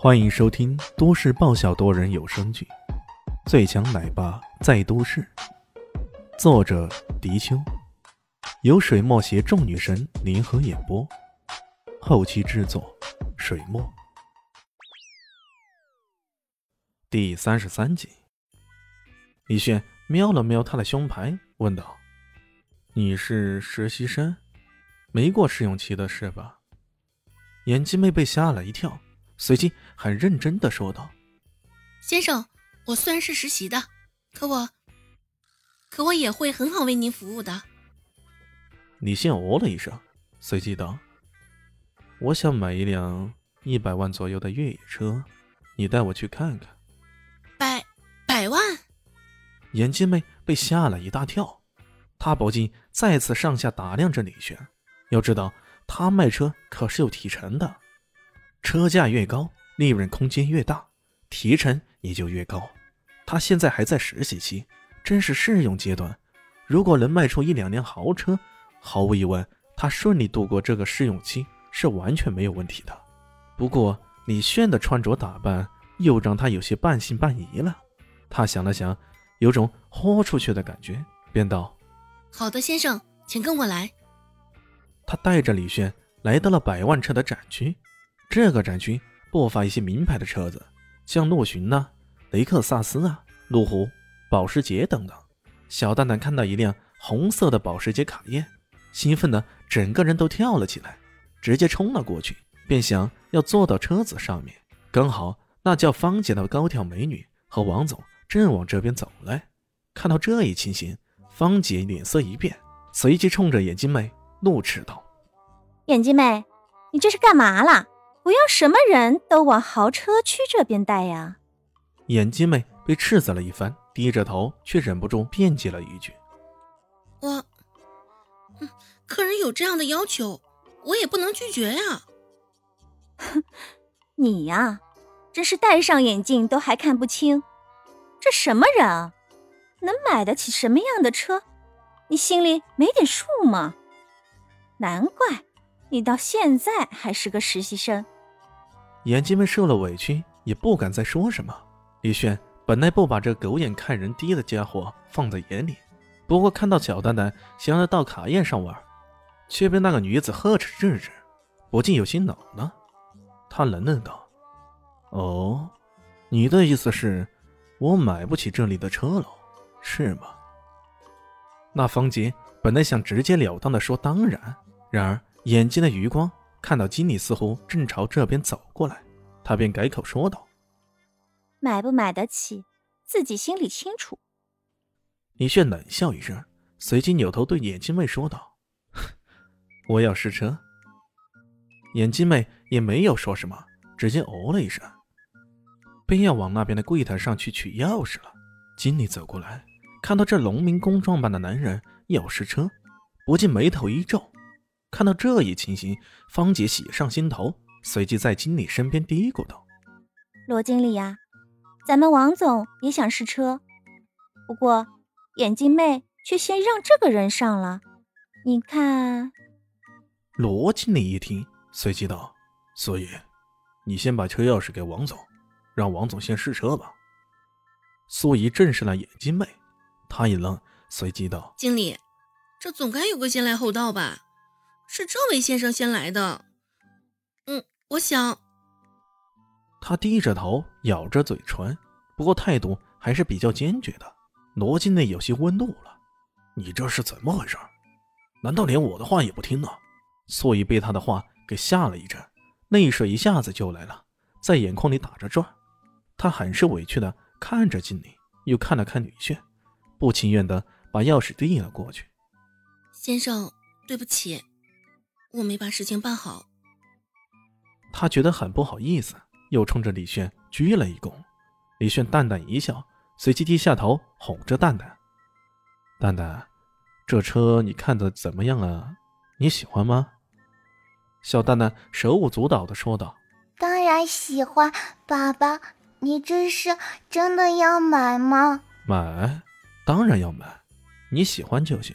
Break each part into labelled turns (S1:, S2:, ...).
S1: 欢迎收听都市爆笑多人有声剧《最强奶爸在都市》，作者：迪秋，由水墨携众女神联合演播，后期制作：水墨。第三十三集，李炫瞄了瞄他的胸牌，问道：“你是实习生，没过试用期的是吧？”眼镜妹被吓了一跳。随即很认真的说道：“
S2: 先生，我虽然是实习的，可我，可我也会很好为您服务的。”
S1: 李现哦了一声，随即道：“我想买一辆一百万左右的越野车，你带我去看看。”
S2: 百百万？
S1: 眼镜妹被吓了一大跳，她不禁再次上下打量着李轩。要知道，他卖车可是有提成的。车价越高，利润空间越大，提成也就越高。他现在还在实习期，正是试用阶段。如果能卖出一两辆豪车，毫无疑问，他顺利度过这个试用期是完全没有问题的。不过，李炫的穿着打扮又让他有些半信半疑了。他想了想，有种豁出去的感觉，便道：“
S2: 好的，先生，请跟我来。”
S1: 他带着李炫来到了百万车的展区。这个展区不乏一些名牌的车子，像陆巡呐、雷克萨斯啊、路虎、保时捷等等。小蛋蛋看到一辆红色的保时捷卡宴，兴奋的整个人都跳了起来，直接冲了过去，便想要坐到车子上面。刚好那叫芳姐的高挑美女和王总正往这边走来，看到这一情形，芳姐脸色一变，随即冲着眼镜妹怒斥道：“
S3: 眼镜妹，你这是干嘛啦？”不要什么人都往豪车区这边带呀！
S1: 眼镜妹被斥责了一番，低着头却忍不住辩解了一句：“
S2: 我，客人有这样的要求，我也不能拒绝呀。”
S3: 你呀，真是戴上眼镜都还看不清，这什么人啊？能买得起什么样的车？你心里没点数吗？难怪你到现在还是个实习生。
S1: 眼镜妹受了委屈，也不敢再说什么。李炫本来不把这狗眼看人低的家伙放在眼里，不过看到小蛋蛋想要到卡宴上玩，却被那个女子呵斥制止，不禁有些恼了。他冷冷道：“哦，你的意思是，我买不起这里的车了，是吗？”那方杰本来想直截了当的说“当然”，然而眼睛的余光。看到经理似乎正朝这边走过来，他便改口说道：“
S3: 买不买得起，自己心里清楚。”
S1: 李炫冷笑一声，随即扭头对眼镜妹说道：“ 我要试车。”眼镜妹也没有说什么，直接哦了一声，便要往那边的柜台上去取钥匙了。经理走过来，看到这农民工装扮的男人要试车，不禁眉头一皱。看到这一情形，方姐喜上心头，随即在经理身边嘀咕道：“
S3: 罗经理呀，咱们王总也想试车，不过眼镜妹却先让这个人上了。你看。”
S1: 罗经理一听，随即道：“所以，你先把车钥匙给王总，让王总先试车吧。”苏怡正视了眼镜妹，她一愣，随即道：“
S2: 经理，这总该有个先来后到吧？”是这位先生先来的，嗯，我想。
S1: 他低着头，咬着嘴唇，不过态度还是比较坚决的。罗经内有些温怒了：“你这是怎么回事？难道连我的话也不听呢？”所以被他的话给吓了一阵，泪水一下子就来了，在眼眶里打着转。他很是委屈的看着经理，又看了看女婿，不情愿的把钥匙递了过去：“
S2: 先生，对不起。”我没把事情办好，
S1: 他觉得很不好意思，又冲着李炫鞠了一躬。李炫淡淡一笑，随即低下头哄着蛋蛋：“蛋蛋，这车你看的怎么样啊？你喜欢吗？”小蛋蛋手舞足蹈的说道：“
S4: 当然喜欢，爸爸，你这是真的要买吗？”“
S1: 买，当然要买，你喜欢就行。”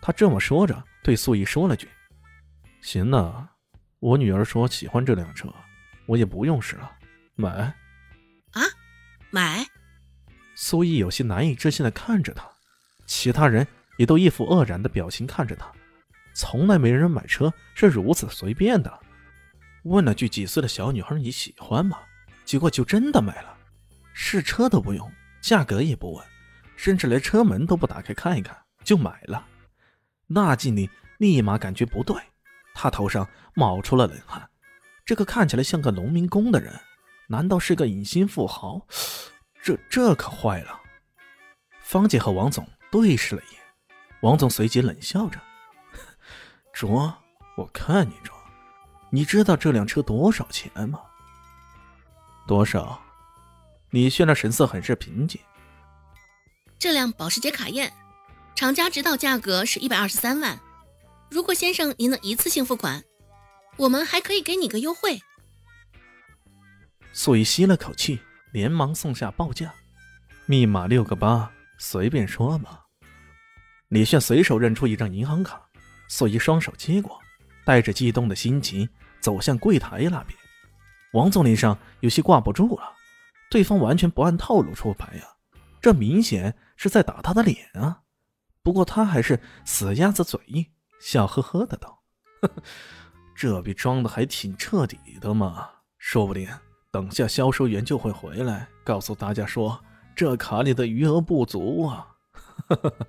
S1: 他这么说着，对素怡说了句。行了，我女儿说喜欢这辆车，我也不用试了，买。
S2: 啊，买？
S1: 苏毅有些难以置信的看着他，其他人也都一副愕然的表情看着他。从来没人买车是如此随便的。问了句几岁的小女孩你喜欢吗？结果就真的买了，试车都不用，价格也不问，甚至连车门都不打开看一看就买了。那经理立马感觉不对，他头上冒出了冷汗。这个看起来像个农民工的人，难道是个隐形富豪？这这可坏了！方姐和王总对视了一眼，王总随即冷笑着：“ 卓，我看你卓，你知道这辆车多少钱吗？”多少？李炫的神色很是平静。
S2: 这辆保时捷卡宴，厂家指导价格是一百二十三万。如果先生您能一次性付款，我们还可以给你个优惠。
S1: 素怡吸了口气，连忙送下报价：“密码六个八，随便说吧。”李炫随手认出一张银行卡，素怡双手接过，带着激动的心情走向柜台那边。王总脸上有些挂不住了，对方完全不按套路出牌呀，这明显是在打他的脸啊！不过他还是死鸭子嘴硬，笑呵呵的道：“呵呵，这笔装的还挺彻底的嘛，说不定等下销售员就会回来告诉大家说这卡里的余额不足啊！”呵呵呵。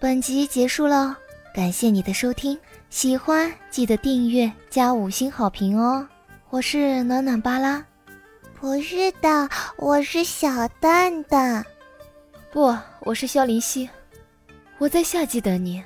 S4: 本集结束了。感谢你的收听，喜欢记得订阅加五星好评哦！我是暖暖巴拉，不是的，我是小蛋蛋，
S3: 不，我是萧林希，我在夏季等你。